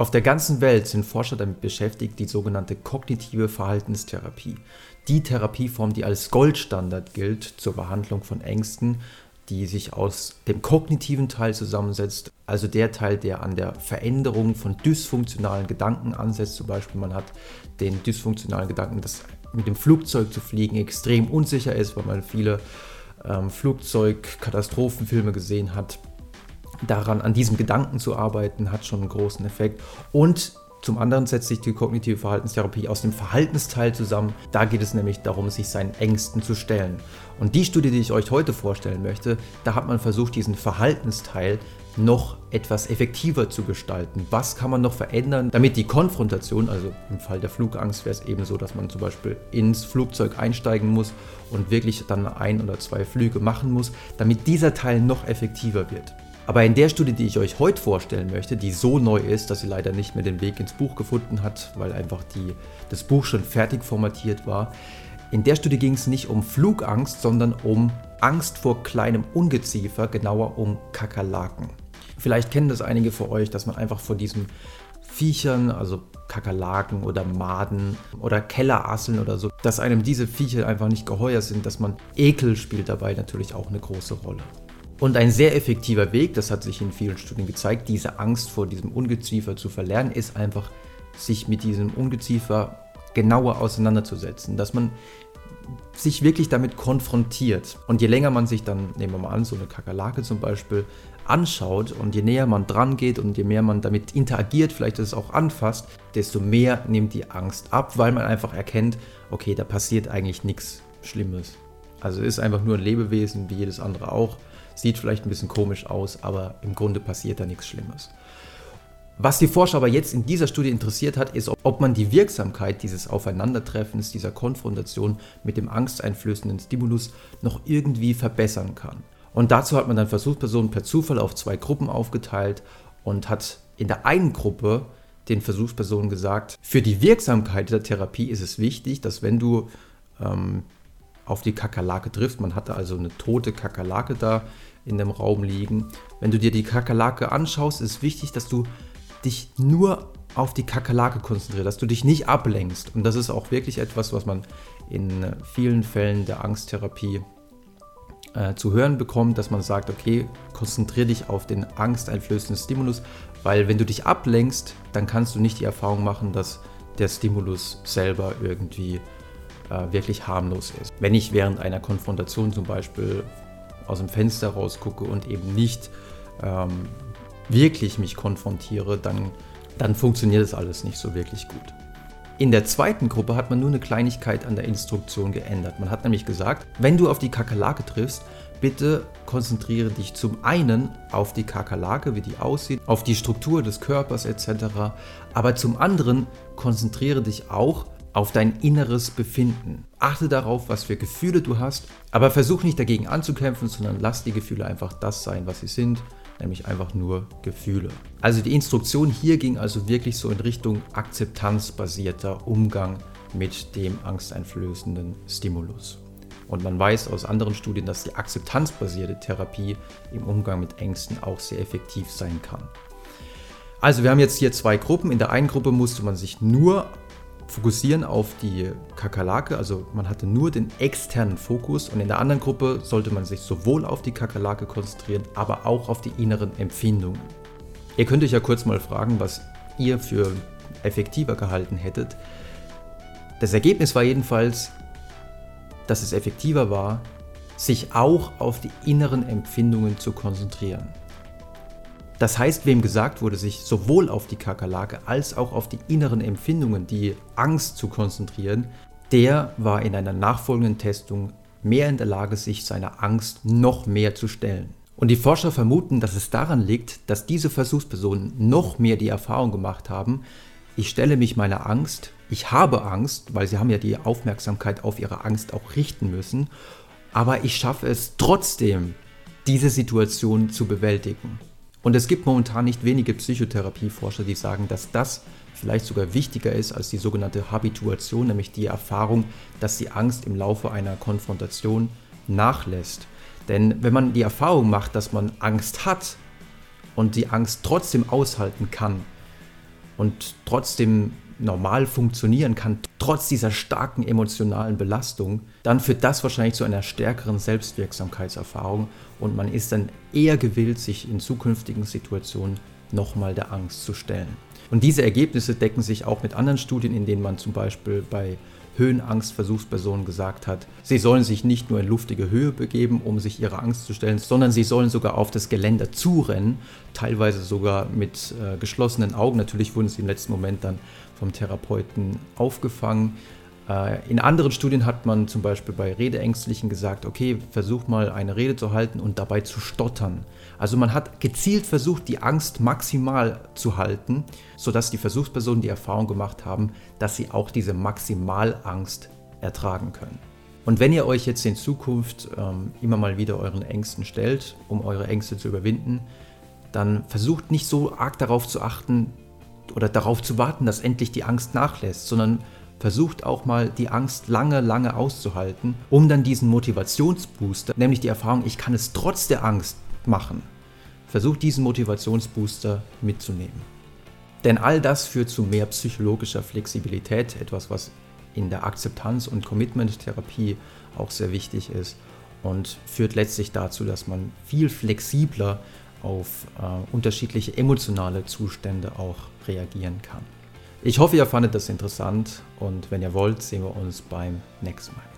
Auf der ganzen Welt sind Forscher damit beschäftigt, die sogenannte kognitive Verhaltenstherapie, die Therapieform, die als Goldstandard gilt zur Behandlung von Ängsten, die sich aus dem kognitiven Teil zusammensetzt, also der Teil, der an der Veränderung von dysfunktionalen Gedanken ansetzt. Zum Beispiel man hat den dysfunktionalen Gedanken, dass mit dem Flugzeug zu fliegen extrem unsicher ist, weil man viele ähm, Flugzeugkatastrophenfilme gesehen hat. Daran, an diesem Gedanken zu arbeiten, hat schon einen großen Effekt. Und zum anderen setzt sich die kognitive Verhaltenstherapie aus dem Verhaltensteil zusammen. Da geht es nämlich darum, sich seinen Ängsten zu stellen. Und die Studie, die ich euch heute vorstellen möchte, da hat man versucht, diesen Verhaltensteil noch etwas effektiver zu gestalten. Was kann man noch verändern, damit die Konfrontation, also im Fall der Flugangst wäre es eben so, dass man zum Beispiel ins Flugzeug einsteigen muss und wirklich dann ein oder zwei Flüge machen muss, damit dieser Teil noch effektiver wird. Aber in der Studie, die ich euch heute vorstellen möchte, die so neu ist, dass sie leider nicht mehr den Weg ins Buch gefunden hat, weil einfach die, das Buch schon fertig formatiert war, in der Studie ging es nicht um Flugangst, sondern um Angst vor kleinem Ungeziefer, genauer um Kakerlaken. Vielleicht kennen das einige von euch, dass man einfach vor diesen Viechern, also Kakerlaken oder Maden oder Kellerasseln oder so, dass einem diese Viecher einfach nicht geheuer sind, dass man Ekel spielt dabei natürlich auch eine große Rolle. Und ein sehr effektiver Weg, das hat sich in vielen Studien gezeigt, diese Angst vor diesem Ungeziefer zu verlernen, ist einfach, sich mit diesem Ungeziefer genauer auseinanderzusetzen, dass man sich wirklich damit konfrontiert. Und je länger man sich dann, nehmen wir mal an, so eine Kakerlake zum Beispiel, anschaut und je näher man dran geht und je mehr man damit interagiert, vielleicht es auch anfasst, desto mehr nimmt die Angst ab, weil man einfach erkennt, okay, da passiert eigentlich nichts Schlimmes. Also ist einfach nur ein Lebewesen, wie jedes andere auch. Sieht vielleicht ein bisschen komisch aus, aber im Grunde passiert da nichts Schlimmes. Was die Forscher aber jetzt in dieser Studie interessiert hat, ist, ob man die Wirksamkeit dieses Aufeinandertreffens, dieser Konfrontation mit dem angsteinflößenden Stimulus noch irgendwie verbessern kann. Und dazu hat man dann Versuchspersonen per Zufall auf zwei Gruppen aufgeteilt und hat in der einen Gruppe den Versuchspersonen gesagt, für die Wirksamkeit der Therapie ist es wichtig, dass wenn du ähm, auf die Kakerlake triffst, man hatte also eine tote Kakerlake da in dem Raum liegen, wenn du dir die Kakerlake anschaust, ist wichtig, dass du dich nur auf die Kakerlake konzentrierst, dass du dich nicht ablenkst. Und das ist auch wirklich etwas, was man in vielen Fällen der Angsttherapie äh, zu hören bekommt, dass man sagt, okay, konzentriere dich auf den angsteinflößenden Stimulus, weil wenn du dich ablenkst, dann kannst du nicht die Erfahrung machen, dass der Stimulus selber irgendwie äh, wirklich harmlos ist. Wenn ich während einer Konfrontation zum Beispiel aus dem Fenster rausgucke und eben nicht ähm, wirklich mich konfrontiere, dann, dann funktioniert das alles nicht so wirklich gut. In der zweiten Gruppe hat man nur eine Kleinigkeit an der Instruktion geändert. Man hat nämlich gesagt, wenn du auf die Kakerlake triffst, bitte konzentriere dich zum einen auf die Kakerlake, wie die aussieht, auf die Struktur des Körpers etc. Aber zum anderen konzentriere dich auch auf dein inneres Befinden. Achte darauf, was für Gefühle du hast, aber versuch nicht dagegen anzukämpfen, sondern lass die Gefühle einfach das sein, was sie sind nämlich einfach nur Gefühle. Also die Instruktion hier ging also wirklich so in Richtung akzeptanzbasierter Umgang mit dem angsteinflößenden Stimulus. Und man weiß aus anderen Studien, dass die akzeptanzbasierte Therapie im Umgang mit Ängsten auch sehr effektiv sein kann. Also wir haben jetzt hier zwei Gruppen. In der einen Gruppe musste man sich nur fokussieren auf die Kakerlake, also man hatte nur den externen Fokus und in der anderen Gruppe sollte man sich sowohl auf die Kakerlake konzentrieren, aber auch auf die inneren Empfindungen. Ihr könnt euch ja kurz mal fragen, was ihr für effektiver gehalten hättet. Das Ergebnis war jedenfalls, dass es effektiver war, sich auch auf die inneren Empfindungen zu konzentrieren. Das heißt, wem gesagt wurde, sich sowohl auf die Kakerlake als auch auf die inneren Empfindungen, die Angst zu konzentrieren, der war in einer nachfolgenden Testung mehr in der Lage, sich seiner Angst noch mehr zu stellen. Und die Forscher vermuten, dass es daran liegt, dass diese Versuchspersonen noch mehr die Erfahrung gemacht haben, ich stelle mich meiner Angst, ich habe Angst, weil sie haben ja die Aufmerksamkeit auf ihre Angst auch richten müssen, aber ich schaffe es trotzdem, diese Situation zu bewältigen. Und es gibt momentan nicht wenige Psychotherapieforscher, die sagen, dass das vielleicht sogar wichtiger ist als die sogenannte Habituation, nämlich die Erfahrung, dass die Angst im Laufe einer Konfrontation nachlässt. Denn wenn man die Erfahrung macht, dass man Angst hat und die Angst trotzdem aushalten kann und trotzdem normal funktionieren kann, trotz dieser starken emotionalen Belastung, dann führt das wahrscheinlich zu einer stärkeren Selbstwirksamkeitserfahrung und man ist dann eher gewillt, sich in zukünftigen Situationen nochmal der Angst zu stellen. Und diese Ergebnisse decken sich auch mit anderen Studien, in denen man zum Beispiel bei Höhenangstversuchspersonen gesagt hat, sie sollen sich nicht nur in luftige Höhe begeben, um sich ihrer Angst zu stellen, sondern sie sollen sogar auf das Geländer zurennen, teilweise sogar mit äh, geschlossenen Augen. Natürlich wurden sie im letzten Moment dann vom Therapeuten aufgefangen. Äh, in anderen Studien hat man zum Beispiel bei Redeängstlichen gesagt, okay, versuch mal eine Rede zu halten und dabei zu stottern. Also man hat gezielt versucht, die Angst maximal zu halten, sodass die Versuchspersonen die Erfahrung gemacht haben, dass sie auch diese Maximalangst ertragen können. Und wenn ihr euch jetzt in Zukunft ähm, immer mal wieder euren Ängsten stellt, um eure Ängste zu überwinden, dann versucht nicht so arg darauf zu achten oder darauf zu warten, dass endlich die Angst nachlässt, sondern versucht auch mal die Angst lange, lange auszuhalten, um dann diesen Motivationsbooster, nämlich die Erfahrung, ich kann es trotz der Angst machen, versucht diesen Motivationsbooster mitzunehmen. Denn all das führt zu mehr psychologischer Flexibilität, etwas, was in der Akzeptanz- und Commitment-Therapie auch sehr wichtig ist und führt letztlich dazu, dass man viel flexibler auf äh, unterschiedliche emotionale Zustände auch reagieren kann. Ich hoffe, ihr fandet das interessant und wenn ihr wollt, sehen wir uns beim nächsten Mal.